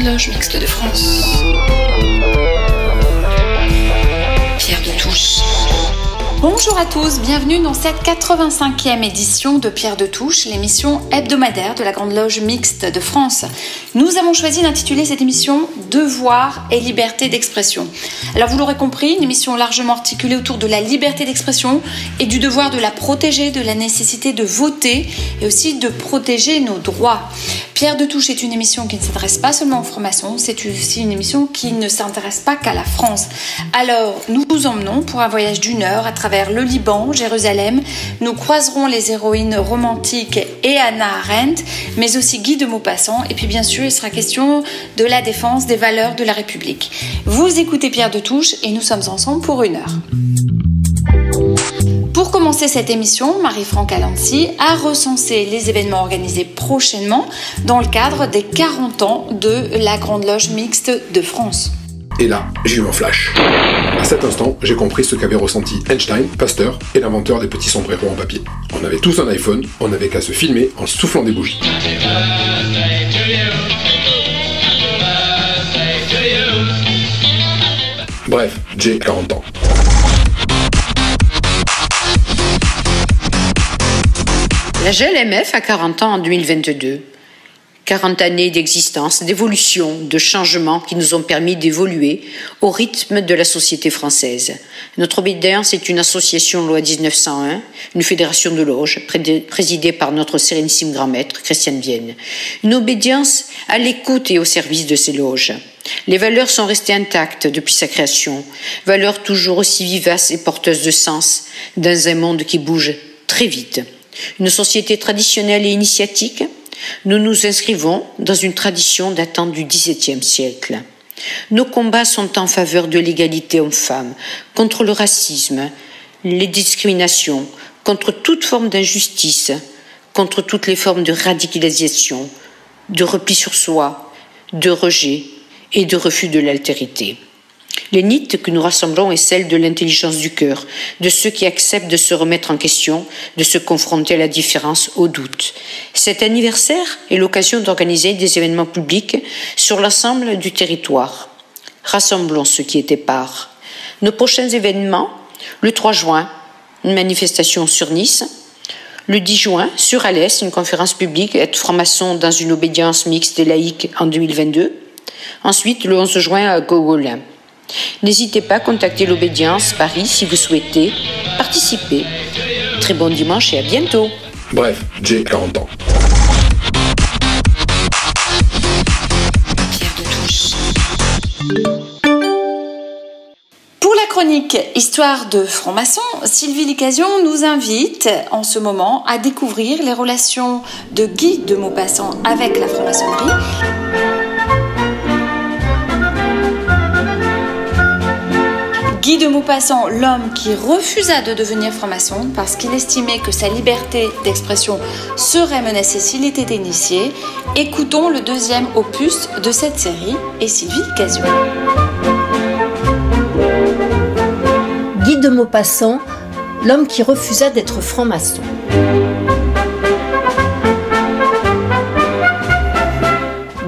Grande Loge Mixte de France. Pierre de Touche. Bonjour à tous, bienvenue dans cette 85e édition de Pierre de Touche, l'émission hebdomadaire de la Grande Loge Mixte de France. Nous avons choisi d'intituler cette émission Devoir et liberté d'expression. Alors vous l'aurez compris, une émission largement articulée autour de la liberté d'expression et du devoir de la protéger, de la nécessité de voter et aussi de protéger nos droits. Pierre de Touche est une émission qui ne s'adresse pas seulement aux francs-maçons, c'est aussi une émission qui ne s'intéresse pas qu'à la France. Alors nous vous emmenons pour un voyage d'une heure à travers le Liban, Jérusalem. Nous croiserons les héroïnes romantiques et Anna Arendt, mais aussi Guy de Maupassant. Et puis bien sûr, il sera question de la défense des valeurs de la République. Vous écoutez Pierre de Touche et nous sommes ensemble pour une heure. Pour commencer cette émission, Marie-Franck Alancy a recensé les événements organisés prochainement dans le cadre des 40 ans de la Grande Loge Mixte de France. Et là, j'ai eu un flash. À cet instant, j'ai compris ce qu'avaient ressenti Einstein, Pasteur et l'inventeur des petits sombreros en papier. On avait tous un iPhone, on n'avait qu'à se filmer en soufflant des bougies. Bref, j'ai 40 ans. La GLMF a 40 ans en 2022. 40 années d'existence, d'évolution, de changement qui nous ont permis d'évoluer au rythme de la société française. Notre obédience est une association loi 1901, une fédération de loges présidée par notre sérénissime grand maître, Christiane Vienne. Une obédience à l'écoute et au service de ces loges. Les valeurs sont restées intactes depuis sa création, valeurs toujours aussi vivaces et porteuses de sens dans un monde qui bouge très vite. Une société traditionnelle et initiatique, nous nous inscrivons dans une tradition datant du XVIIe siècle. Nos combats sont en faveur de l'égalité homme-femme, contre le racisme, les discriminations, contre toute forme d'injustice, contre toutes les formes de radicalisation, de repli sur soi, de rejet et de refus de l'altérité. L'énite que nous rassemblons est celle de l'intelligence du cœur, de ceux qui acceptent de se remettre en question, de se confronter à la différence, au doute. Cet anniversaire est l'occasion d'organiser des événements publics sur l'ensemble du territoire. Rassemblons ceux qui étaient part. Nos prochains événements, le 3 juin, une manifestation sur Nice, le 10 juin, sur Alès, une conférence publique, être franc-maçon dans une obédience mixte et laïque en 2022. Ensuite, le 11 juin à Gogolin. N'hésitez pas à contacter l'Obédience Paris si vous souhaitez participer. Très bon dimanche et à bientôt. Bref, j'ai 40 ans. Pour la chronique Histoire de franc-maçon, Sylvie Licasion nous invite en ce moment à découvrir les relations de Guy de Maupassant avec la franc-maçonnerie. Guy de Maupassant, l'homme qui refusa de devenir franc-maçon parce qu'il estimait que sa liberté d'expression serait menacée s'il était initié. Écoutons le deuxième opus de cette série et Sylvie Casio. Guy de Maupassant, l'homme qui refusa d'être franc-maçon.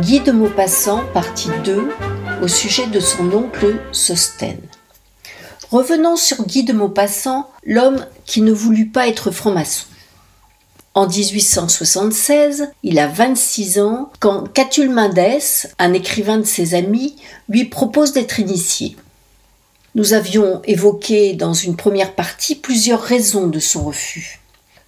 Guy de Maupassant, partie 2, au sujet de son oncle Sostène. Revenons sur Guy de Maupassant, l'homme qui ne voulut pas être franc-maçon. En 1876, il a 26 ans quand Catulle Mendès, un écrivain de ses amis, lui propose d'être initié. Nous avions évoqué dans une première partie plusieurs raisons de son refus.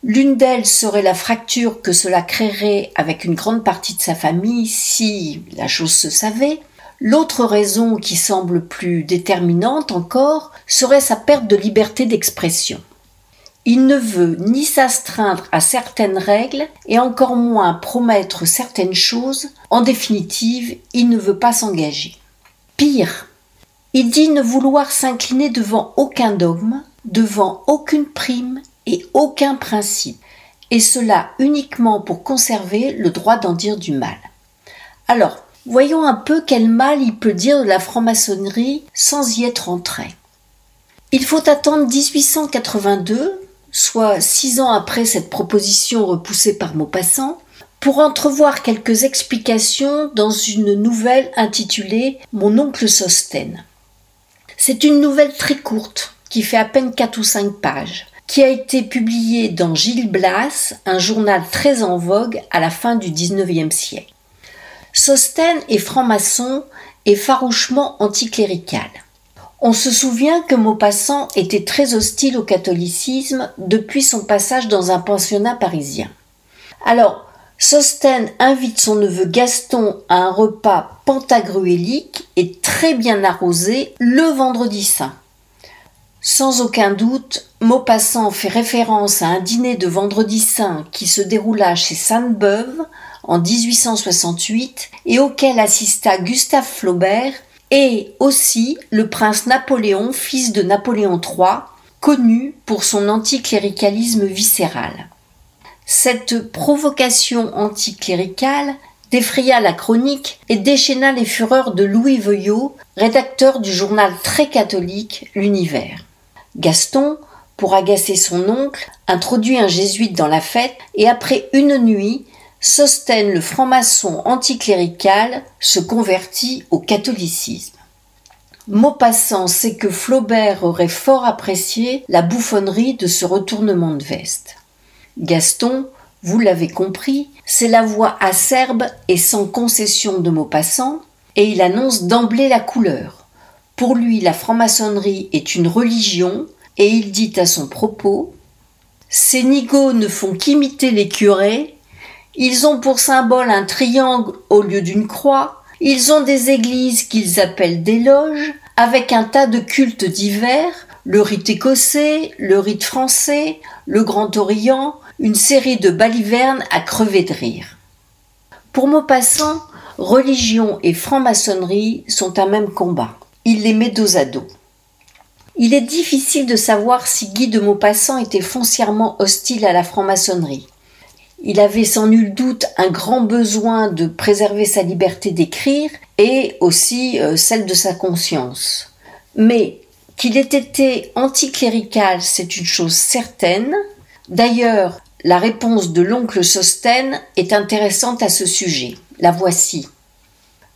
L'une d'elles serait la fracture que cela créerait avec une grande partie de sa famille si la chose se savait, L'autre raison qui semble plus déterminante encore serait sa perte de liberté d'expression. Il ne veut ni s'astreindre à certaines règles et encore moins promettre certaines choses. En définitive, il ne veut pas s'engager. Pire, il dit ne vouloir s'incliner devant aucun dogme, devant aucune prime et aucun principe, et cela uniquement pour conserver le droit d'en dire du mal. Alors, Voyons un peu quel mal il peut dire de la franc-maçonnerie sans y être entré. Il faut attendre 1882, soit six ans après cette proposition repoussée par Maupassant, pour entrevoir quelques explications dans une nouvelle intitulée Mon oncle Sostène. C'est une nouvelle très courte qui fait à peine 4 ou 5 pages qui a été publiée dans Gilles Blas, un journal très en vogue à la fin du XIXe siècle. Sostène est franc-maçon et farouchement anticlérical. On se souvient que Maupassant était très hostile au catholicisme depuis son passage dans un pensionnat parisien. Alors, Sostène invite son neveu Gaston à un repas pantagruélique et très bien arrosé le vendredi saint. Sans aucun doute, Maupassant fait référence à un dîner de vendredi saint qui se déroula chez Sainte-Beuve en 1868 et auquel assista Gustave Flaubert et aussi le prince Napoléon, fils de Napoléon III, connu pour son anticléricalisme viscéral. Cette provocation anticléricale défraya la chronique et déchaîna les fureurs de Louis Veuillot, rédacteur du journal très catholique L'Univers. Gaston, pour agacer son oncle, introduit un jésuite dans la fête et après une nuit, Sostène le franc-maçon anticlérical se convertit au catholicisme. Maupassant sait que Flaubert aurait fort apprécié la bouffonnerie de ce retournement de veste. Gaston, vous l'avez compris, c'est la voix acerbe et sans concession de Maupassant, et il annonce d'emblée la couleur. Pour lui, la franc-maçonnerie est une religion et il dit à son propos Ces nigauds ne font qu'imiter les curés, ils ont pour symbole un triangle au lieu d'une croix, ils ont des églises qu'ils appellent des loges, avec un tas de cultes divers, le rite écossais, le rite français, le Grand Orient, une série de balivernes à crever de rire. Pour Maupassant, religion et franc-maçonnerie sont un même combat il les met dos à dos. Il est difficile de savoir si Guy de Maupassant était foncièrement hostile à la franc-maçonnerie. Il avait sans nul doute un grand besoin de préserver sa liberté d'écrire et aussi euh, celle de sa conscience. Mais qu'il ait été anticlérical, c'est une chose certaine. D'ailleurs, la réponse de l'oncle Sostène est intéressante à ce sujet. La voici.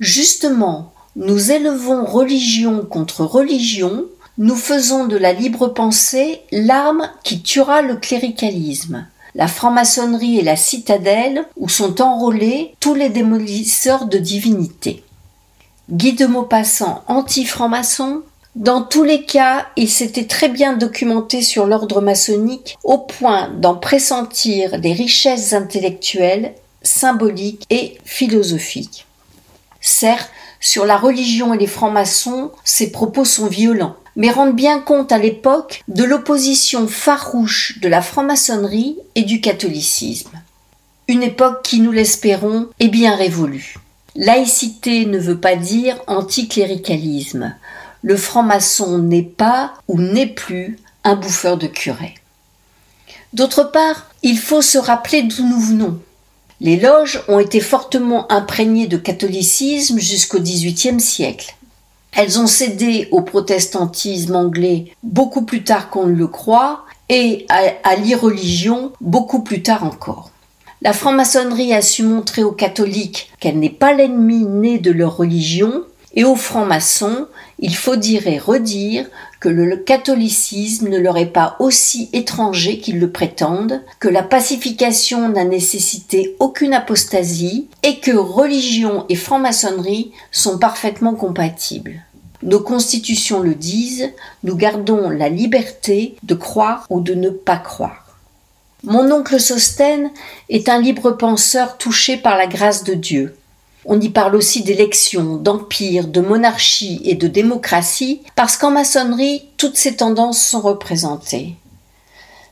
Justement, nous élevons religion contre religion, nous faisons de la libre pensée l'arme qui tuera le cléricalisme. La franc-maçonnerie est la citadelle où sont enrôlés tous les démolisseurs de divinités. Guy de Maupassant, anti-franc-maçon, dans tous les cas, il s'était très bien documenté sur l'ordre maçonnique au point d'en pressentir les richesses intellectuelles, symboliques et philosophiques. Certes, sur la religion et les francs-maçons, ses propos sont violents, mais rendent bien compte à l'époque de l'opposition farouche de la franc-maçonnerie et du catholicisme. Une époque qui, nous l'espérons, est bien révolue. Laïcité ne veut pas dire anticléricalisme. Le franc-maçon n'est pas ou n'est plus un bouffeur de curé. D'autre part, il faut se rappeler d'où nous venons. Les loges ont été fortement imprégnées de catholicisme jusqu'au XVIIIe siècle. Elles ont cédé au protestantisme anglais beaucoup plus tard qu'on ne le croit et à, l'irreligion beaucoup plus tard encore. La franc-maçonnerie a su montrer aux catholiques qu'elle n'est pas l'ennemi né de leur religion et aux francs-maçons, il faut dire et redire que le catholicisme ne leur est pas aussi étranger qu'ils le prétendent, que la pacification n'a nécessité aucune apostasie et que religion et franc-maçonnerie sont parfaitement compatibles. Nos constitutions le disent, nous gardons la liberté de croire ou de ne pas croire. Mon oncle Sostène est un libre penseur touché par la grâce de Dieu. On y parle aussi d'élections, d'empire, de monarchie et de démocratie, parce qu'en maçonnerie, toutes ces tendances sont représentées.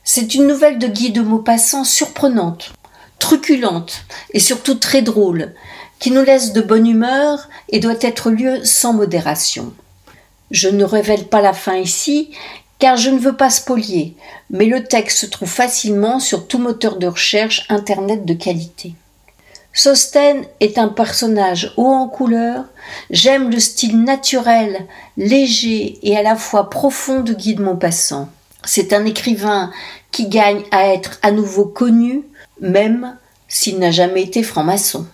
C'est une nouvelle de Guy de Maupassant surprenante, truculente et surtout très drôle, qui nous laisse de bonne humeur et doit être lu sans modération. Je ne révèle pas la fin ici, car je ne veux pas spolier, mais le texte se trouve facilement sur tout moteur de recherche Internet de qualité. Sosten est un personnage haut en couleur, j'aime le style naturel, léger et à la fois profond de Guy de Maupassant. C'est un écrivain qui gagne à être à nouveau connu, même s'il n'a jamais été franc-maçon.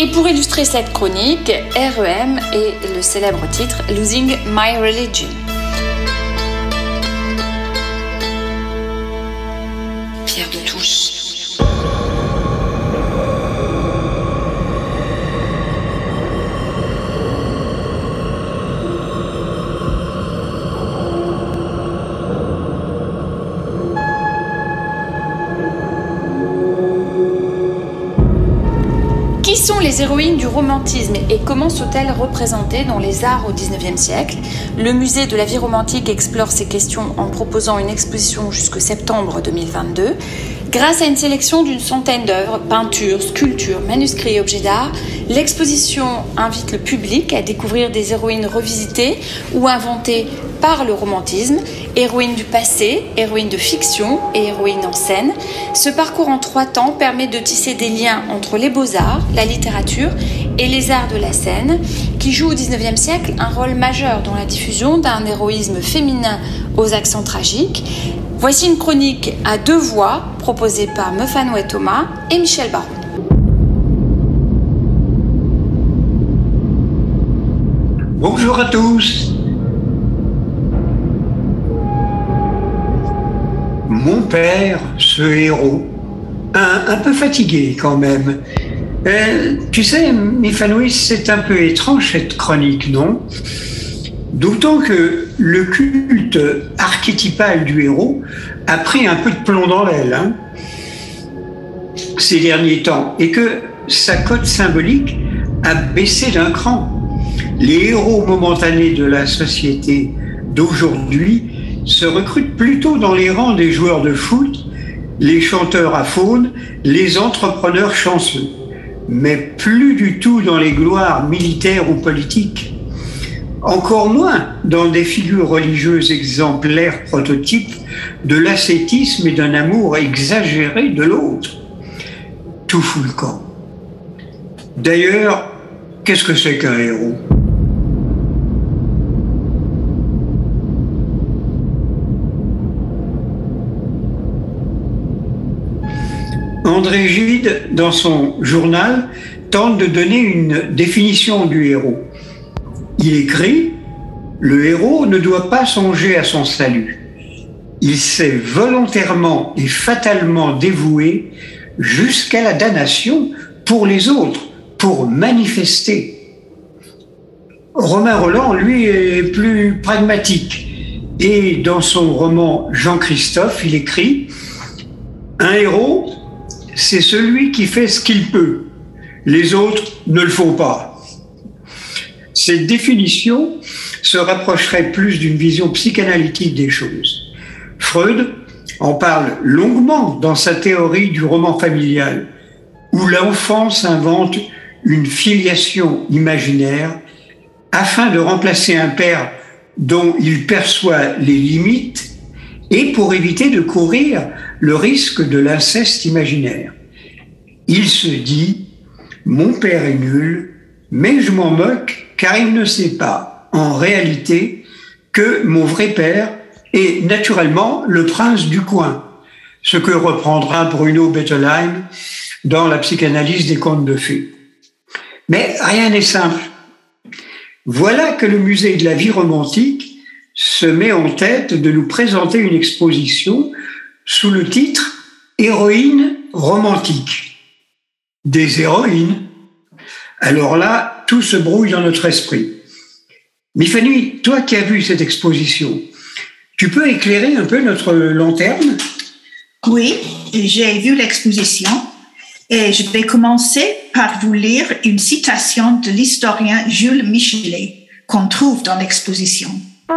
Et pour illustrer cette chronique, REM et le célèbre titre Losing My Religion. héroïnes du romantisme et comment sont-elles représentées dans les arts au XIXe siècle? Le musée de la vie romantique explore ces questions en proposant une exposition jusqu'au septembre 2022. Grâce à une sélection d'une centaine d'œuvres, peintures, sculptures, manuscrits et objets d'art, l'exposition invite le public à découvrir des héroïnes revisitées ou inventées par le romantisme, héroïnes du passé, héroïnes de fiction et héroïnes en scène. Ce parcours en trois temps permet de tisser des liens entre les beaux-arts, la littérature et les arts de la scène, qui jouent au XIXe siècle un rôle majeur dans la diffusion d'un héroïsme féminin aux accents tragiques. Voici une chronique à deux voix proposée par Mefanoé Thomas et Michel Baron. Bonjour à tous. Père, ce héros, un, peu fatigué quand même. Euh, tu sais, Mifanoïs, c'est un peu étrange cette chronique, non? D'autant que le culte archétypal du héros a pris un peu de plomb dans l'aile hein, ces derniers temps et que sa cote symbolique a baissé d'un cran. Les héros momentanés de la société d'aujourd'hui se recrutent plutôt dans les rangs des joueurs de foot, les chanteurs à faune, les entrepreneurs chanceux, mais plus du tout dans les gloires militaires ou politiques encore moins dans des figures religieuses exemplaires prototypes de l'ascétisme et d'un amour exagéré de l'autre. Tout fout le camp. D'ailleurs, qu'est-ce que c'est qu'un héros? André Gide, dans son journal, tente de donner une définition du héros. Il écrit Le héros ne doit pas songer à son salut. Il s'est volontairement et fatalement dévoué jusqu'à la damnation pour les autres, pour manifester. Romain Roland, lui, est plus pragmatique. Et dans son roman Jean-Christophe, il écrit Un héros, c'est celui qui fait ce qu'il peut. Les autres ne le font pas. Cette définition se rapprocherait plus d'une vision psychanalytique des choses. Freud en parle longuement dans sa théorie du roman familial, où l'enfant s'invente une filiation imaginaire afin de remplacer un père dont il perçoit les limites et pour éviter de courir le risque de l'inceste imaginaire. Il se dit, mon père est nul, mais je m'en moque car il ne sait pas, en réalité, que mon vrai père est naturellement le prince du coin, ce que reprendra Bruno Bettelheim dans la psychanalyse des contes de fées. Mais rien n'est simple. Voilà que le musée de la vie romantique se met en tête de nous présenter une exposition sous le titre Héroïne romantique. Des héroïnes. Alors là, tout se brouille dans notre esprit. Mifani, toi qui as vu cette exposition, tu peux éclairer un peu notre lanterne? Oui, j'ai vu l'exposition et je vais commencer par vous lire une citation de l'historien Jules Michelet qu'on trouve dans l'exposition. La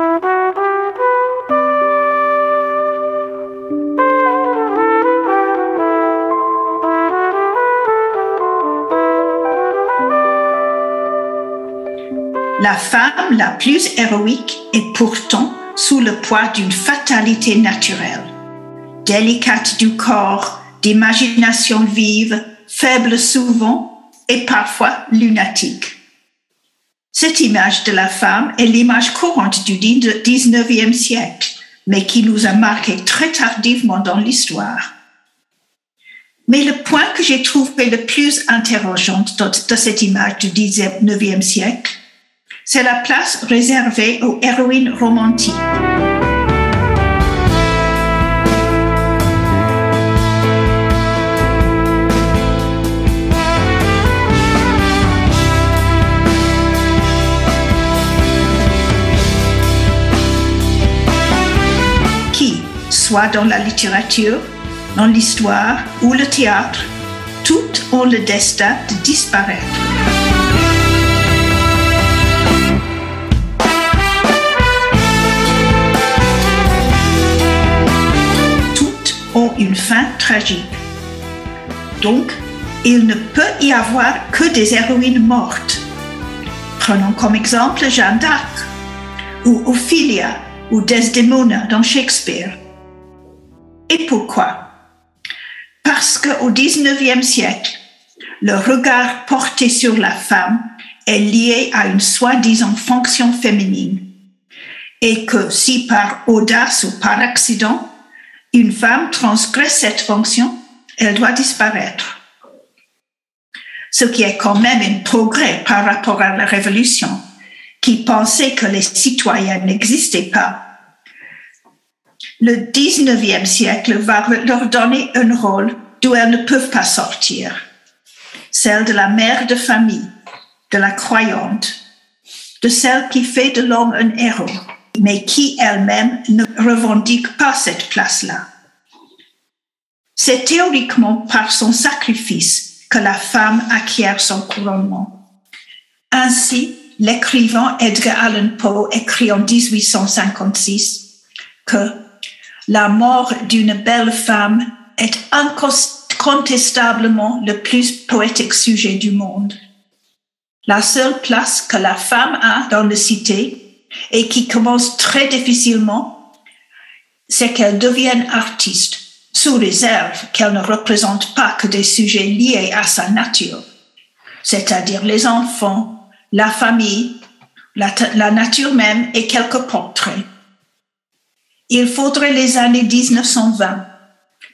femme la plus héroïque est pourtant sous le poids d'une fatalité naturelle. Délicate du corps, d'imagination vive, faible souvent et parfois lunatique. Cette image de la femme est l'image courante du 19e siècle, mais qui nous a marqué très tardivement dans l'histoire. Mais le point que j'ai trouvé le plus interrogeant de, cette image du 19e siècle, c'est la place réservée aux héroïnes romantiques. Soit dans la littérature, dans l'histoire ou le théâtre, toutes ont le destin de disparaître. ont une fin tragique. Donc, il ne peut y avoir que des héroïnes mortes. Prenons comme exemple Jeanne d'Arc, ou Ophelia, ou Desdemona dans Shakespeare. Et pourquoi? Parce qu'au XIXe siècle, le regard porté sur la femme est lié à une soi-disant fonction féminine et que si par audace ou par accident, une femme transgresse cette fonction, elle doit disparaître. Ce qui est quand même un progrès par rapport à la Révolution, qui pensait que les citoyens n'existaient pas. Le 19e siècle va leur donner un rôle d'où elles ne peuvent pas sortir, celle de la mère de famille, de la croyante, de celle qui fait de l'homme un héros, mais qui elle-même ne revendique pas cette place-là. C'est théoriquement par son sacrifice que la femme acquiert son couronnement. Ainsi, l'écrivain Edgar Allan Poe écrit en 1856 que la mort d'une belle femme est incontestablement le plus poétique sujet du monde. La seule place que la femme a dans la cité et qui commence très difficilement, c'est qu'elle devienne artiste, sous réserve qu'elle ne représente pas que des sujets liés à sa nature, c'est-à-dire les enfants, la famille, la, la nature même et quelques portraits. Il faudrait les années 1920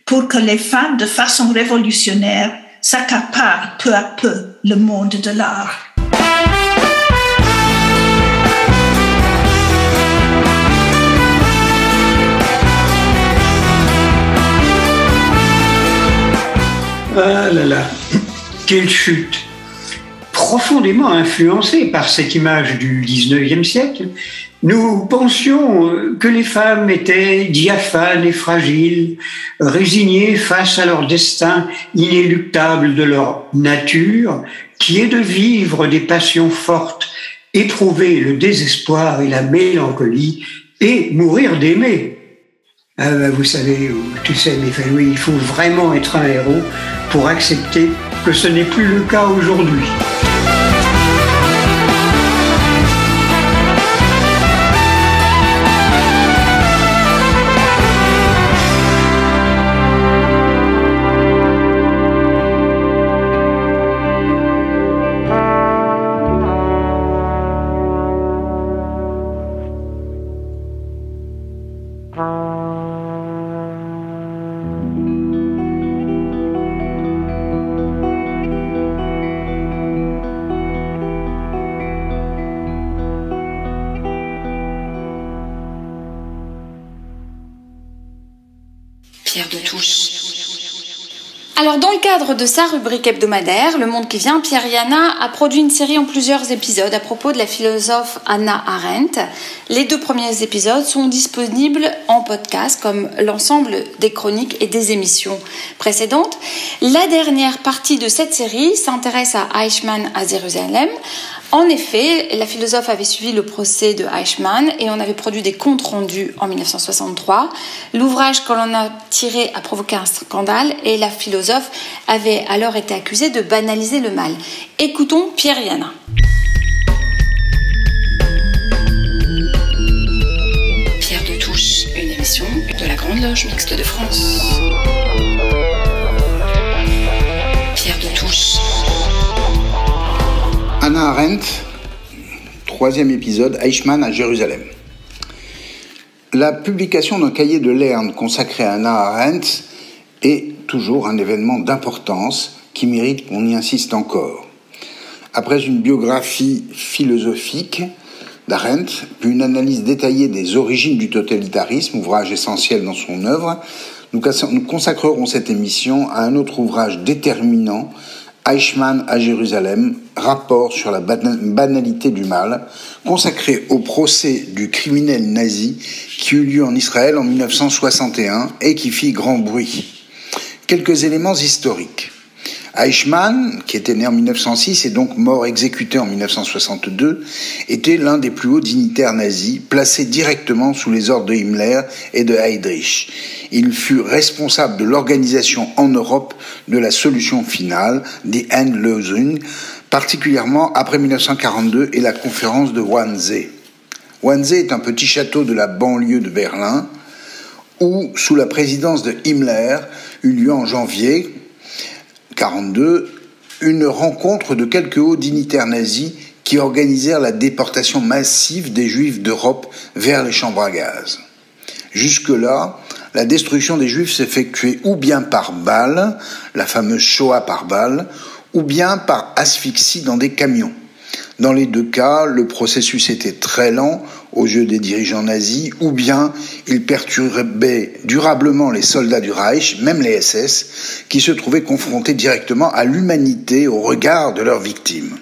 pour que les femmes, de façon révolutionnaire, s'accaparent peu à peu le monde de l'art. Ah là là, quelle chute Profondément influencée par cette image du 19e siècle, nous pensions que les femmes étaient diaphanes et fragiles, résignées face à leur destin inéluctable de leur nature, qui est de vivre des passions fortes, éprouver le désespoir et la mélancolie, et mourir d'aimer. Ah ben, vous savez, tu sais, oui, il faut vraiment être un héros pour accepter que ce n'est plus le cas aujourd'hui. Dans le cadre de sa rubrique hebdomadaire, Le Monde qui vient, Pierre Yana a produit une série en plusieurs épisodes à propos de la philosophe Anna Arendt. Les deux premiers épisodes sont disponibles en podcast, comme l'ensemble des chroniques et des émissions précédentes. La dernière partie de cette série s'intéresse à Eichmann à Jérusalem. En effet, la philosophe avait suivi le procès de Eichmann et on avait produit des comptes rendus en 1963. L'ouvrage que l'on a tiré a provoqué un scandale et la philosophe avait alors été accusée de banaliser le mal. Écoutons Pierre Yana. Pierre de Touche, une émission de la Grande Loge Mixte de France. Anna Arendt, troisième épisode, Eichmann à Jérusalem. La publication d'un cahier de Lerne consacré à Anna Arendt est toujours un événement d'importance qui mérite qu'on y insiste encore. Après une biographie philosophique d'Arendt, puis une analyse détaillée des origines du totalitarisme, ouvrage essentiel dans son œuvre, nous consacrerons cette émission à un autre ouvrage déterminant Eichmann à Jérusalem, rapport sur la banalité du mal, consacré au procès du criminel nazi qui eut lieu en Israël en 1961 et qui fit grand bruit. Quelques éléments historiques. Eichmann, qui était né en 1906 et donc mort exécuté en 1962, était l'un des plus hauts dignitaires nazis, placé directement sous les ordres de Himmler et de Heydrich. Il fut responsable de l'organisation en Europe de la solution finale, die Endlösung, particulièrement après 1942 et la conférence de Wannsee. Wannsee est un petit château de la banlieue de Berlin, où, sous la présidence de Himmler, eut lieu en janvier 1942 une rencontre de quelques hauts dignitaires nazis qui organisèrent la déportation massive des juifs d'Europe vers les chambres à gaz. Jusque-là, la destruction des juifs s'effectuait ou bien par balle, la fameuse Shoah par balle, ou bien par asphyxie dans des camions. Dans les deux cas, le processus était très lent aux yeux des dirigeants nazis, ou bien il perturbait durablement les soldats du Reich, même les SS, qui se trouvaient confrontés directement à l'humanité au regard de leurs victimes.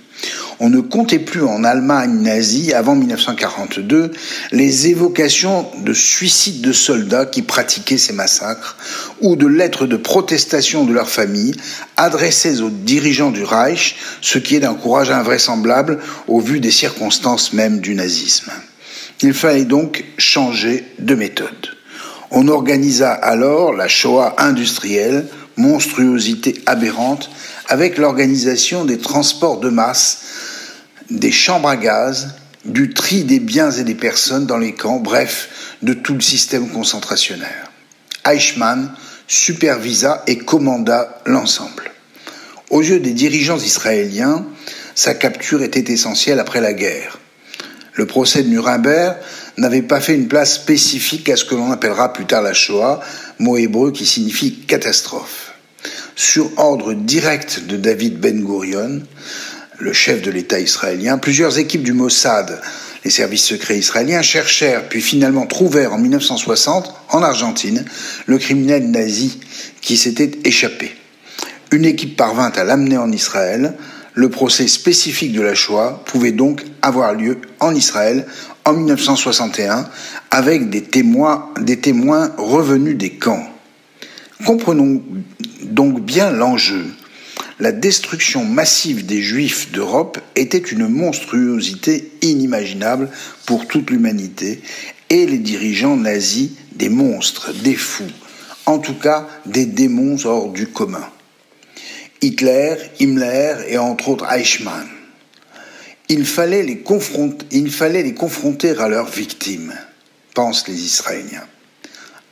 On ne comptait plus en Allemagne nazie avant 1942 les évocations de suicides de soldats qui pratiquaient ces massacres ou de lettres de protestation de leurs familles adressées aux dirigeants du Reich, ce qui est d'un courage invraisemblable au vu des circonstances même du nazisme. Il fallait donc changer de méthode. On organisa alors la Shoah industrielle, monstruosité aberrante, avec l'organisation des transports de masse, des chambres à gaz, du tri des biens et des personnes dans les camps, bref, de tout le système concentrationnaire. Eichmann supervisa et commanda l'ensemble. Aux yeux des dirigeants israéliens, sa capture était essentielle après la guerre. Le procès de Nuremberg n'avait pas fait une place spécifique à ce que l'on appellera plus tard la Shoah, mot hébreu qui signifie catastrophe. Sur ordre direct de David Ben Gurion, le chef de l'État israélien, plusieurs équipes du Mossad, les services secrets israéliens, cherchèrent puis finalement trouvèrent en 1960, en Argentine, le criminel nazi qui s'était échappé. Une équipe parvint à l'amener en Israël, le procès spécifique de la Shoah pouvait donc avoir lieu en Israël en 1961 avec des témoins, des témoins revenus des camps. Comprenons donc bien l'enjeu. La destruction massive des Juifs d'Europe était une monstruosité inimaginable pour toute l'humanité et les dirigeants nazis des monstres, des fous, en tout cas des démons hors du commun. Hitler, Himmler et entre autres Eichmann. Il fallait les confronter, à leurs victimes, pensent les Israéliens.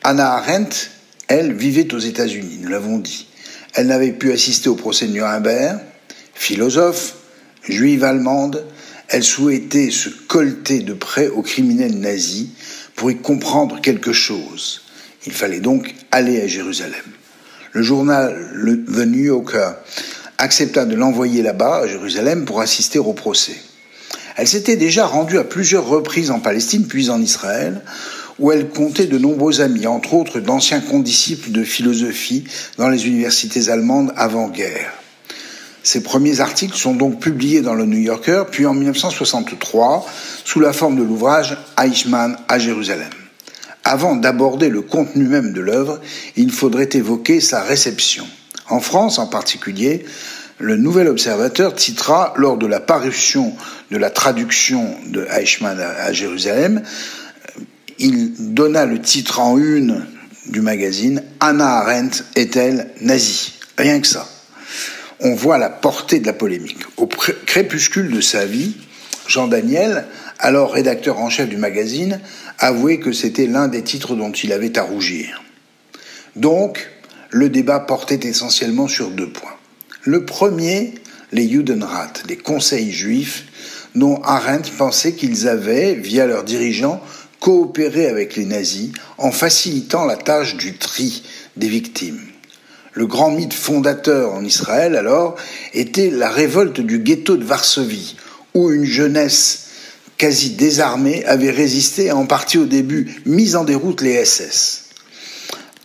Anna Arendt, elle, vivait aux États-Unis, nous l'avons dit. Elle n'avait pu assister au procès de Nuremberg. Philosophe, juive allemande, elle souhaitait se colter de près aux criminels nazis pour y comprendre quelque chose. Il fallait donc aller à Jérusalem le journal The New Yorker accepta de l'envoyer là-bas, à Jérusalem, pour assister au procès. Elle s'était déjà rendue à plusieurs reprises en Palestine, puis en Israël, où elle comptait de nombreux amis, entre autres d'anciens condisciples de philosophie dans les universités allemandes avant-guerre. Ces premiers articles sont donc publiés dans le New Yorker, puis en 1963, sous la forme de l'ouvrage Eichmann à Jérusalem. Avant d'aborder le contenu même de l'œuvre, il faudrait évoquer sa réception. En France en particulier, le Nouvel Observateur titra, lors de la parution de la traduction de Eichmann à Jérusalem, il donna le titre en une du magazine Anna Arendt est-elle nazie? Rien que ça. On voit la portée de la polémique. Au crépuscule de sa vie, Jean Daniel, alors rédacteur en chef du magazine, avouait que c'était l'un des titres dont il avait à rougir. Donc, le débat portait essentiellement sur deux points. Le premier, les Judenrat, les conseils juifs, dont Arendt pensait qu'ils avaient, via leurs dirigeants, coopéré avec les nazis en facilitant la tâche du tri des victimes. Le grand mythe fondateur en Israël, alors, était la révolte du ghetto de Varsovie, où une jeunesse quasi désarmée, avait résisté et en partie au début mis en déroute les SS.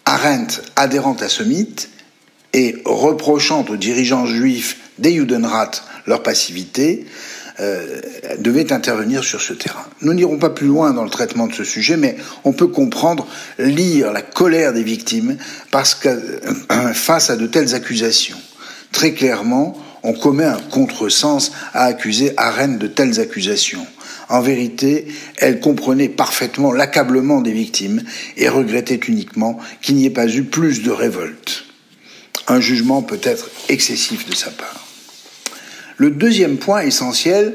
Arendt, adhérente à ce mythe et reprochant aux dirigeants juifs des Judenrat leur passivité, euh, devait intervenir sur ce terrain. Nous n'irons pas plus loin dans le traitement de ce sujet, mais on peut comprendre, lire la colère des victimes parce que, euh, face à de telles accusations. Très clairement, on commet un contresens à accuser Arendt de telles accusations. En vérité, elle comprenait parfaitement l'accablement des victimes et regrettait uniquement qu'il n'y ait pas eu plus de révolte. Un jugement peut-être excessif de sa part. Le deuxième point essentiel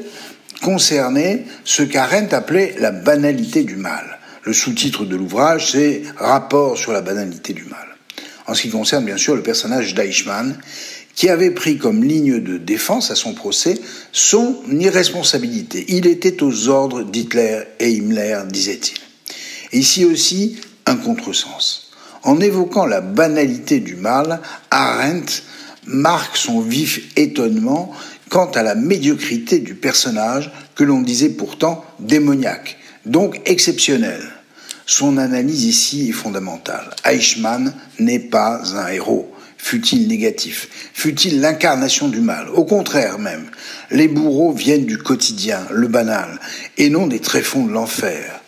concernait ce qu'Arendt appelait la banalité du mal. Le sous-titre de l'ouvrage, c'est Rapport sur la banalité du mal. En ce qui concerne bien sûr le personnage d'Eichmann, qui avait pris comme ligne de défense à son procès son irresponsabilité. Il était aux ordres d'Hitler et Himmler, disait-il. Ici aussi, un contresens. En évoquant la banalité du mal, Arendt marque son vif étonnement quant à la médiocrité du personnage que l'on disait pourtant démoniaque, donc exceptionnel. Son analyse ici est fondamentale. Eichmann n'est pas un héros fut-il négatif, fut-il l'incarnation du mal? Au contraire même, les bourreaux viennent du quotidien, le banal, et non des tréfonds de l'enfer.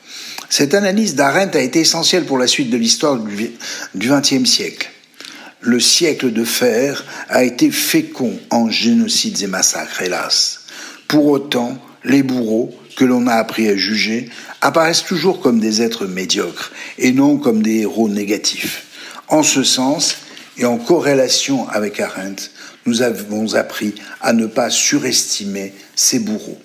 Cette analyse d'Arendt a été essentielle pour la suite de l'histoire du XXe siècle. Le siècle de fer a été fécond en génocides et massacres, hélas. Pour autant, les bourreaux, que l'on a appris à juger, apparaissent toujours comme des êtres médiocres et non comme des héros négatifs. En ce sens, et en corrélation avec Arendt, nous avons appris à ne pas surestimer ses bourreaux.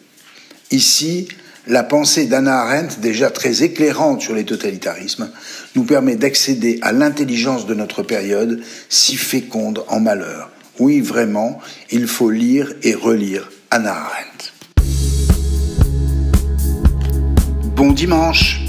Ici, la pensée d'Anna Arendt, déjà très éclairante sur les totalitarismes, nous permet d'accéder à l'intelligence de notre période, si féconde en malheur. Oui, vraiment, il faut lire et relire Anna Arendt. Bon dimanche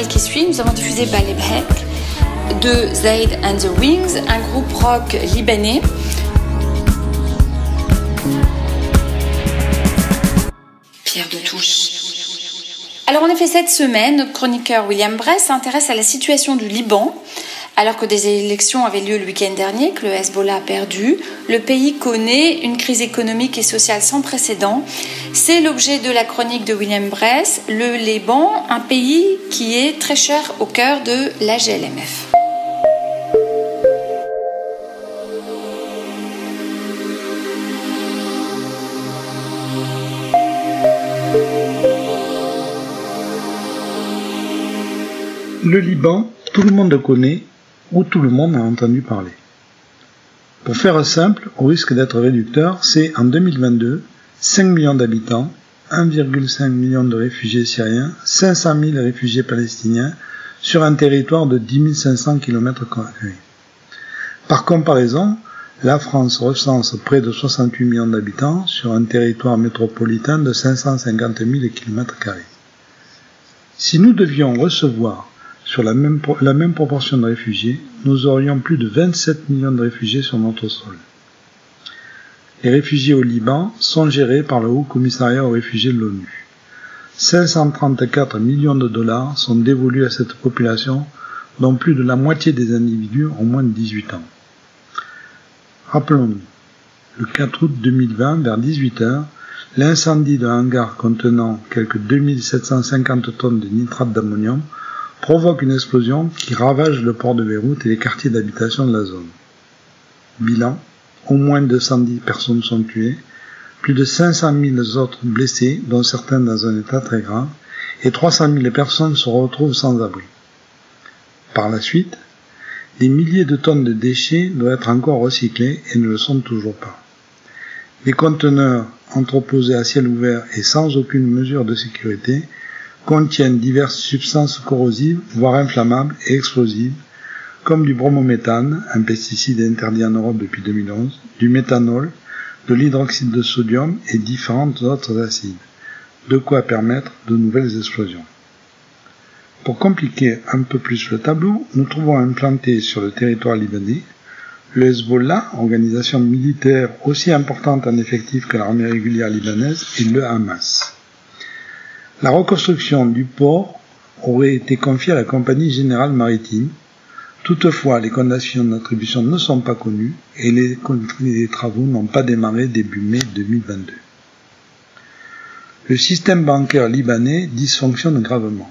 qui suit, nous avons diffusé Baleb Hek de Zaid and the Wings, un groupe rock libanais. Pierre de Touche. Alors en effet, cette semaine, notre chroniqueur William Bress s'intéresse à la situation du Liban. Alors que des élections avaient lieu le week-end dernier, que le Hezbollah a perdu, le pays connaît une crise économique et sociale sans précédent. C'est l'objet de la chronique de William Bress, le Liban, un pays qui est très cher au cœur de la GLMF. Le Liban, tout le monde le connaît ou tout le monde a entendu parler. Pour faire simple, au risque d'être réducteur, c'est en 2022 5 millions d'habitants, 1,5 million de réfugiés syriens, 500 000 réfugiés palestiniens sur un territoire de 10 500 km. Par comparaison, la France recense près de 68 millions d'habitants sur un territoire métropolitain de 550 000 km. Si nous devions recevoir sur la même, la même proportion de réfugiés, nous aurions plus de 27 millions de réfugiés sur notre sol. Les réfugiés au Liban sont gérés par le Haut Commissariat aux réfugiés de l'ONU. 534 millions de dollars sont dévolus à cette population, dont plus de la moitié des individus ont moins de 18 ans. Rappelons-nous, le 4 août 2020, vers 18 heures, l'incendie d'un hangar contenant quelques 2750 tonnes de nitrate d'ammonium provoque une explosion qui ravage le port de Beyrouth et les quartiers d'habitation de la zone. Bilan, au moins 210 personnes sont tuées, plus de 500 000 autres blessés, dont certains dans un état très grave, et 300 000 personnes se retrouvent sans abri. Par la suite, des milliers de tonnes de déchets doivent être encore recyclés et ne le sont toujours pas. Les conteneurs entreposés à ciel ouvert et sans aucune mesure de sécurité contiennent diverses substances corrosives, voire inflammables et explosives, comme du bromométhane, un pesticide interdit en Europe depuis 2011, du méthanol, de l'hydroxyde de sodium et différents autres acides, de quoi permettre de nouvelles explosions. Pour compliquer un peu plus le tableau, nous trouvons implanté sur le territoire libanais le Hezbollah, organisation militaire aussi importante en effectif que l'armée régulière libanaise, et le Hamas. La reconstruction du port aurait été confiée à la Compagnie Générale Maritime. Toutefois, les conditions d'attribution ne sont pas connues et les, travaux n'ont pas démarré début mai 2022. Le système bancaire libanais dysfonctionne gravement.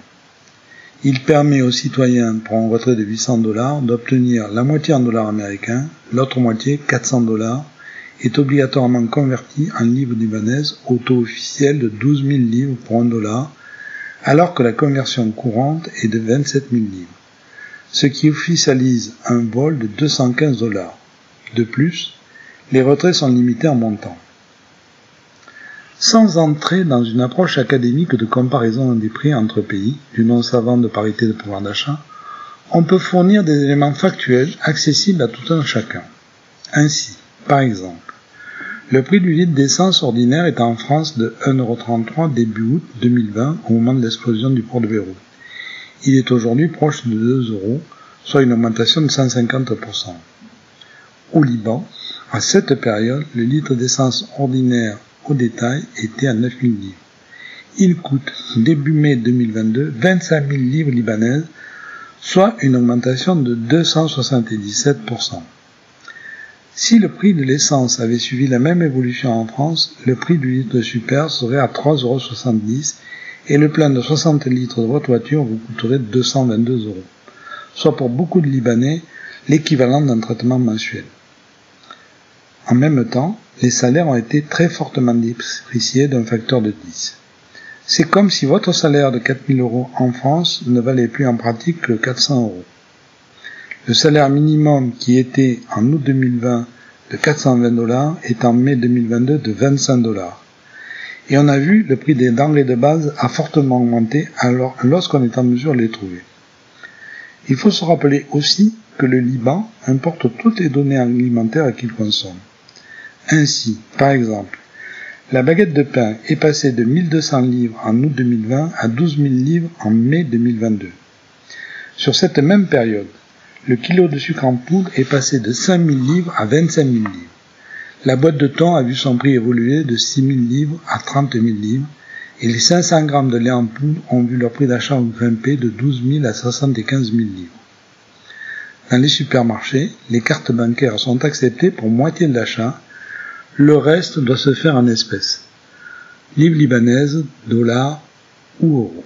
Il permet aux citoyens, pour un retrait de 800 dollars, d'obtenir la moitié en dollars américains, l'autre moitié, 400 dollars, est obligatoirement converti en livres libanaises au taux officiel de 12 000 livres pour un dollar, alors que la conversion courante est de 27 000 livres, ce qui officialise un vol de 215 dollars. De plus, les retraits sont limités en montant. Sans entrer dans une approche académique de comparaison des prix entre pays, du non savant de parité de pouvoir d'achat, on peut fournir des éléments factuels accessibles à tout un chacun. Ainsi, par exemple, le prix du litre d'essence ordinaire est en France de 1,33€ début août 2020 au moment de l'explosion du port de Beyrouth. Il est aujourd'hui proche de 2 euros, soit une augmentation de 150%. Au Liban, à cette période, le litre d'essence ordinaire au détail était à 9000 livres. Il coûte, début mai 2022, 25 000 livres libanaises, soit une augmentation de 277%. Si le prix de l'essence avait suivi la même évolution en France, le prix du litre super serait à 3,70€ et le plein de 60 litres de votre voiture vous coûterait 222 euros, soit pour beaucoup de Libanais l'équivalent d'un traitement mensuel. En même temps, les salaires ont été très fortement dépréciés d'un facteur de 10. C'est comme si votre salaire de 4000 euros en France ne valait plus en pratique que 400 euros. Le salaire minimum qui était en août 2020 de 420 dollars est en mai 2022 de 25 dollars. Et on a vu le prix des denrées de base a fortement augmenté alors lorsqu'on est en mesure de les trouver. Il faut se rappeler aussi que le Liban importe toutes les données alimentaires qu'il consomme. Ainsi, par exemple, La baguette de pain est passée de 1200 livres en août 2020 à 12 000 livres en mai 2022. Sur cette même période, le kilo de sucre en poudre est passé de 5 000 livres à 25 000 livres. La boîte de thon a vu son prix évoluer de 6 000 livres à 30 000 livres et les 500 grammes de lait en poudre ont vu leur prix d'achat grimper de 12 000 à 75 000 livres. Dans les supermarchés, les cartes bancaires sont acceptées pour moitié de l'achat, le reste doit se faire en espèces. Livres libanaises, dollars ou euros.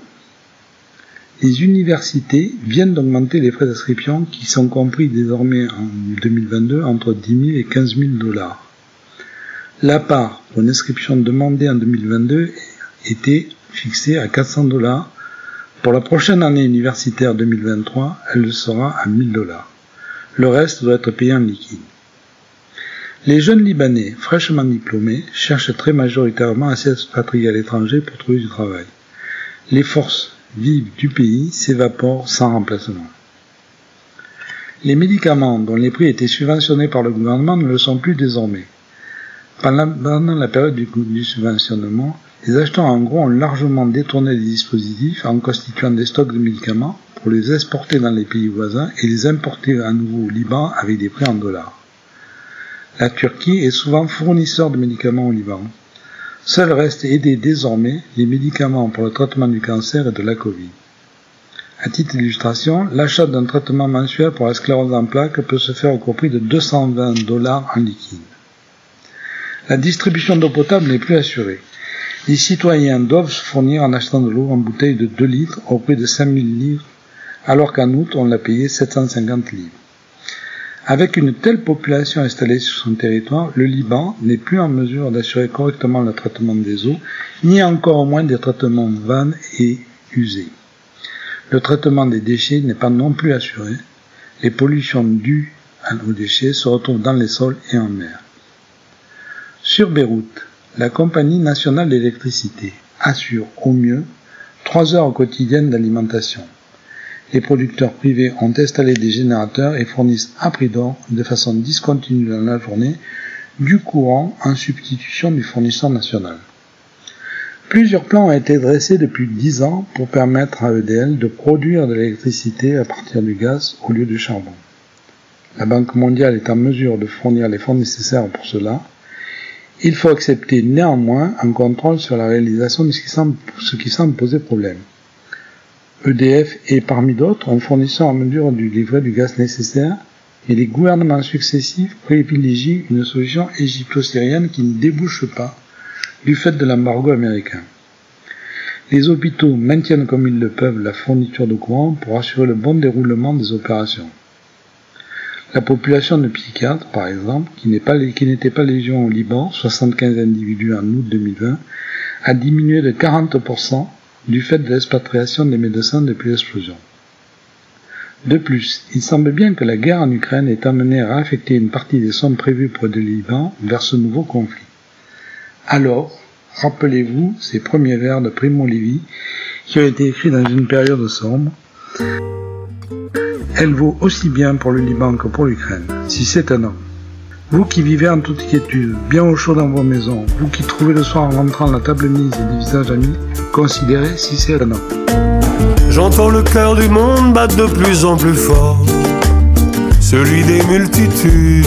Les universités viennent d'augmenter les frais d'inscription qui sont compris désormais en 2022 entre 10 000 et 15 000 dollars. La part pour une inscription demandée en 2022 était fixée à 400 dollars. Pour la prochaine année universitaire 2023, elle sera à 1000 dollars. Le reste doit être payé en liquide. Les jeunes Libanais fraîchement diplômés cherchent très majoritairement à s'expatrier à l'étranger pour trouver du travail. Les forces vives du pays s'évaporent sans remplacement. Les médicaments dont les prix étaient subventionnés par le gouvernement ne le sont plus désormais. Pendant la période du, subventionnement, les acheteurs en gros ont largement détourné les dispositifs en constituant des stocks de médicaments pour les exporter dans les pays voisins et les importer à nouveau au Liban avec des prix en dollars. La Turquie est souvent fournisseur de médicaments au Liban. Seuls restent aidés désormais les médicaments pour le traitement du cancer et de la Covid. À titre d'illustration, l'achat d'un traitement mensuel pour la sclérose en plaques peut se faire au prix de 220 dollars en liquide. La distribution d'eau potable n'est plus assurée. Les citoyens doivent se fournir en achetant de l'eau en bouteille de 2 litres au prix de 5000 livres, alors qu'en août on l'a payé 750 livres. Avec une telle population installée sur son territoire, le Liban n'est plus en mesure d'assurer correctement le traitement des eaux, ni encore moins des traitements vannes et usés. Le traitement des déchets n'est pas non plus assuré. Les pollutions dues aux déchets se retrouvent dans les sols et en mer. Sur Beyrouth, la Compagnie nationale d'électricité assure au mieux 3 heures quotidiennes d'alimentation. Les producteurs privés ont installé des générateurs et fournissent à prix d'or, de façon discontinue dans la journée, du courant en substitution du fournisseur national. Plusieurs plans ont été dressés depuis 10 ans pour permettre à EDL de produire de l'électricité à partir du gaz au lieu du charbon. La Banque mondiale est en mesure de fournir les fonds nécessaires pour cela, il faut accepter néanmoins un contrôle sur la réalisation de ce qui semble, poser problème. EDF est parmi d'autres un fournisseur en mesure de livrer du gaz nécessaire, et les gouvernements successifs privilégient une solution égypto-syrienne qui ne débouche pas du fait de l'embargo américain. Les hôpitaux maintiennent comme ils le peuvent la fourniture de courant pour assurer le bon déroulement des opérations. La population de psychiatres, par exemple, qui n'était pas, légion au Liban, 75 individus en août 2020, a diminué de 40% du fait de l'expatriation des médecins depuis l'explosion. De plus, il semble bien que la guerre en Ukraine ait amené à affecter une partie des sommes prévues pour le Liban vers ce nouveau conflit. Alors, rappelez-vous ces premiers vers de Primo Levi qui ont été écrits dans une période sombre. Elle vaut aussi bien pour le Liban que pour l'Ukraine, si c'est un homme. Vous qui vivez en toute quiétude, bien au chaud dans vos maisons, vous qui trouvez le soir en rentrant la table mise et des visages amis, considérez si c'est un homme. J'entends le cœur du monde battre de plus en plus fort, celui des multitudes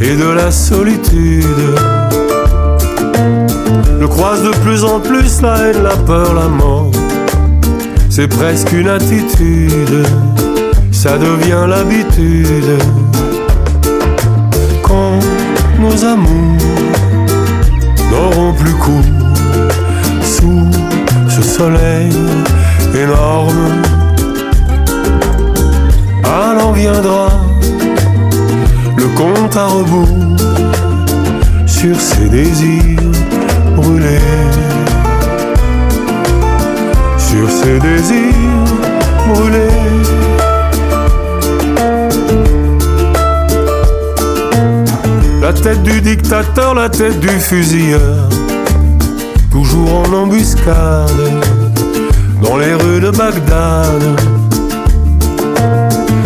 et de la solitude. Je croise de plus en plus la haine, la peur, la mort. C'est presque une attitude ça devient l'habitude. Quand nos amours n'auront plus cours sous ce soleil énorme, alors viendra le compte à rebours sur ces désirs brûlés. Sur ces désirs brûlés. Tête du dictateur, la tête du fusilleur, toujours en embuscade, dans les rues de Bagdad.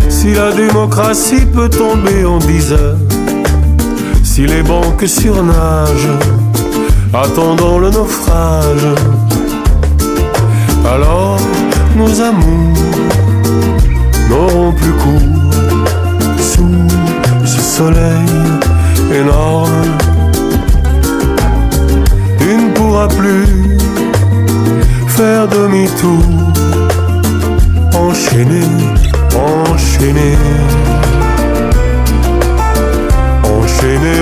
Si la démocratie peut tomber en dix heures, si les banques surnagent, attendant le naufrage. Alors nos amours n'auront plus cours sous ce soleil énorme. Tu ne pourras plus faire demi-tour, enchaîner, enchaîner, enchaîner,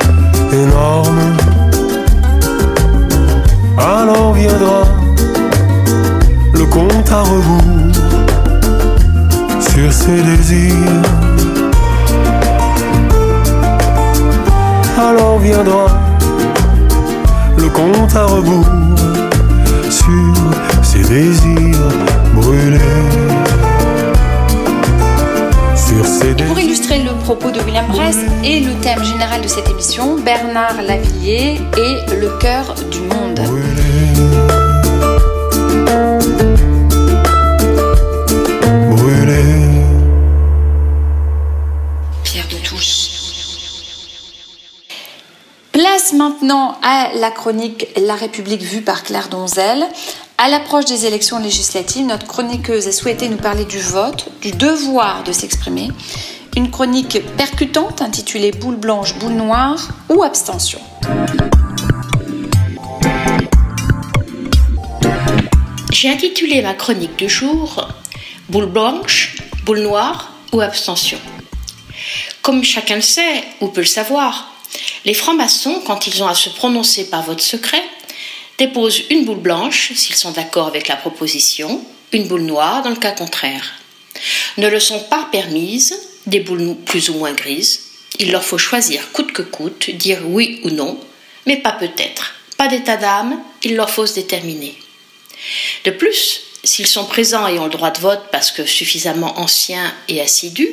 énorme. Alors viendra le compte à rebours sur ses désirs. Alors viendra le compte à rebours sur ses désirs brûlés. Et pour illustrer le propos de William Press et le thème général de cette émission, Bernard Lavillier et le cœur du monde. Pierre de Touche. Place maintenant à la chronique La République vue par Claire Donzel. À l'approche des élections législatives, notre chroniqueuse a souhaité nous parler du vote, du devoir de s'exprimer. Une chronique percutante intitulée Boule blanche, boule noire ou abstention. J'ai intitulé ma chronique du jour Boule blanche, boule noire ou abstention. Comme chacun le sait ou peut le savoir, les francs-maçons, quand ils ont à se prononcer par vote secret, déposent une boule blanche s'ils sont d'accord avec la proposition, une boule noire dans le cas contraire. Ne le sont pas permises des boules plus ou moins grises. Il leur faut choisir coûte que coûte, dire oui ou non, mais pas peut-être. Pas d'état d'âme, il leur faut se déterminer. De plus, s'ils sont présents et ont le droit de vote parce que suffisamment anciens et assidus,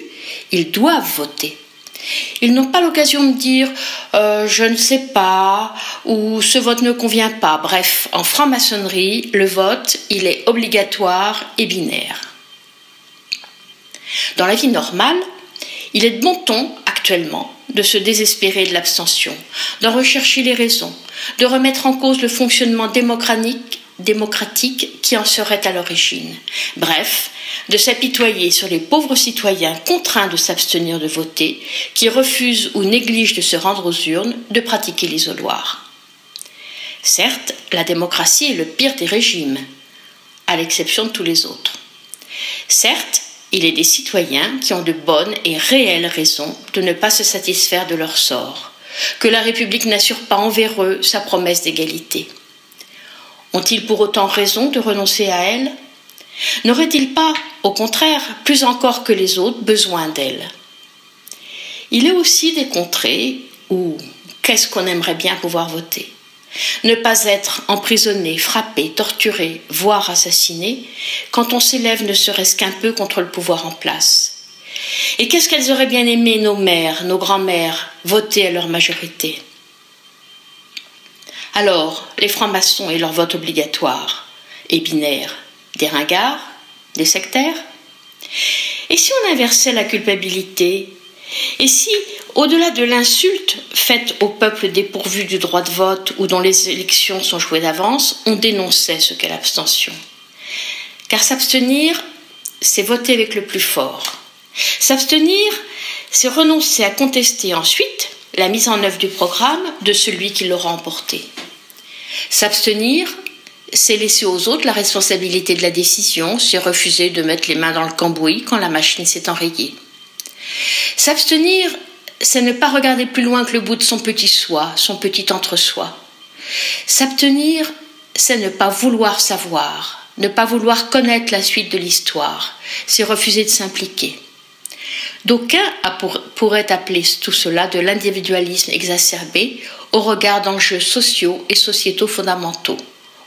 ils doivent voter. Ils n'ont pas l'occasion de dire euh, je ne sais pas ou ce vote ne convient pas. Bref, en franc-maçonnerie, le vote, il est obligatoire et binaire. Dans la vie normale, il est de bon ton actuellement de se désespérer de l'abstention, d'en rechercher les raisons, de remettre en cause le fonctionnement démocratique, démocratique qui en serait à l'origine. Bref, de s'apitoyer sur les pauvres citoyens contraints de s'abstenir de voter, qui refusent ou négligent de se rendre aux urnes, de pratiquer l'isoloir. Certes, la démocratie est le pire des régimes, à l'exception de tous les autres. Certes, il est des citoyens qui ont de bonnes et réelles raisons de ne pas se satisfaire de leur sort, que la République n'assure pas envers eux sa promesse d'égalité. Ont-ils pour autant raison de renoncer à elle? N'aurait-il pas, au contraire, plus encore que les autres, besoin d'elle? Il est aussi des contrées où qu'est-ce qu'on aimerait bien pouvoir voter? Ne pas être emprisonné, frappé, torturé, voire assassiné, quand on s'élève ne serait-ce qu'un peu contre le pouvoir en place? Et qu'est-ce qu'elles auraient bien aimé, nos mères, nos grands-mères, voter à leur majorité? Alors, les francs-maçons et leur vote obligatoire et binaire, des ringards, des sectaires Et si on inversait la culpabilité? Et si, au-delà de l'insulte faite au peuple dépourvu du droit de vote ou dont les élections sont jouées d'avance, on dénonçait ce qu'est l'abstention Car s'abstenir, c'est voter avec le plus fort. S'abstenir, c'est renoncer à contester ensuite la mise en œuvre du programme de celui qui l'aura emporté. S'abstenir, c'est laisser aux autres la responsabilité de la décision, c'est refuser de mettre les mains dans le cambouis quand la machine s'est enrayée. S'abstenir, c'est ne pas regarder plus loin que le bout de son petit soi, son petit entre-soi. S'abstenir, c'est ne pas vouloir savoir, ne pas vouloir connaître la suite de l'histoire, c'est refuser de s'impliquer. D'aucuns pourraient appeler tout cela de l'individualisme exacerbé au regard d'enjeux sociaux et sociétaux fondamentaux,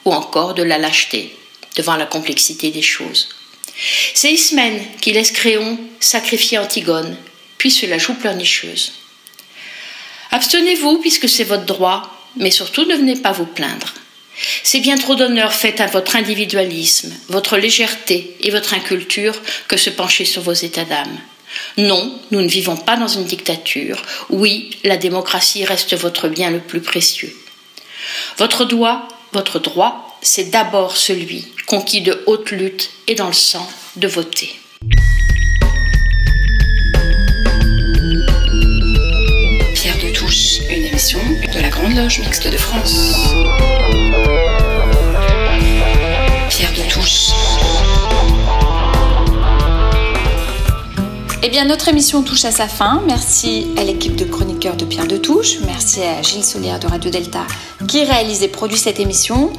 ou encore de la lâcheté devant la complexité des choses. C'est Ismène qui laisse Créon sacrifier Antigone, puis se la joue pleurnicheuse. Abstenez-vous puisque c'est votre droit, mais surtout ne venez pas vous plaindre. C'est bien trop d'honneur fait à votre individualisme, votre légèreté et votre inculture que se pencher sur vos états d'âme. Non, nous ne vivons pas dans une dictature. Oui, la démocratie reste votre bien le plus précieux. Votre droit, votre droit, c'est d'abord celui conquis de haute lutte et dans le sang de voter. Pierre de Touche, une émission de la Grande Loge Mixte de France. Pierre de Eh bien, notre émission touche à sa fin. Merci à l'équipe de chroniqueurs de Pierre de Touche. Merci à Gilles Solière de Radio Delta qui réalise et produit cette émission.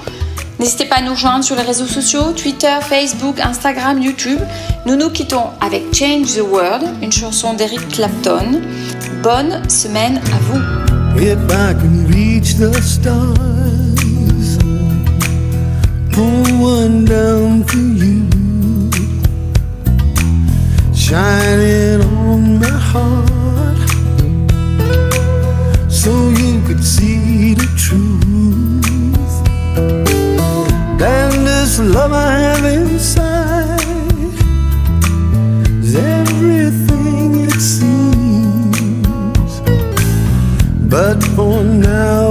N'hésitez pas à nous rejoindre sur les réseaux sociaux, Twitter, Facebook, Instagram, YouTube. Nous nous quittons avec Change the World, une chanson d'Eric Clapton. Bonne semaine à vous. Shining on my heart, so you could see the truth. And this love I have inside is everything it seems. But for now,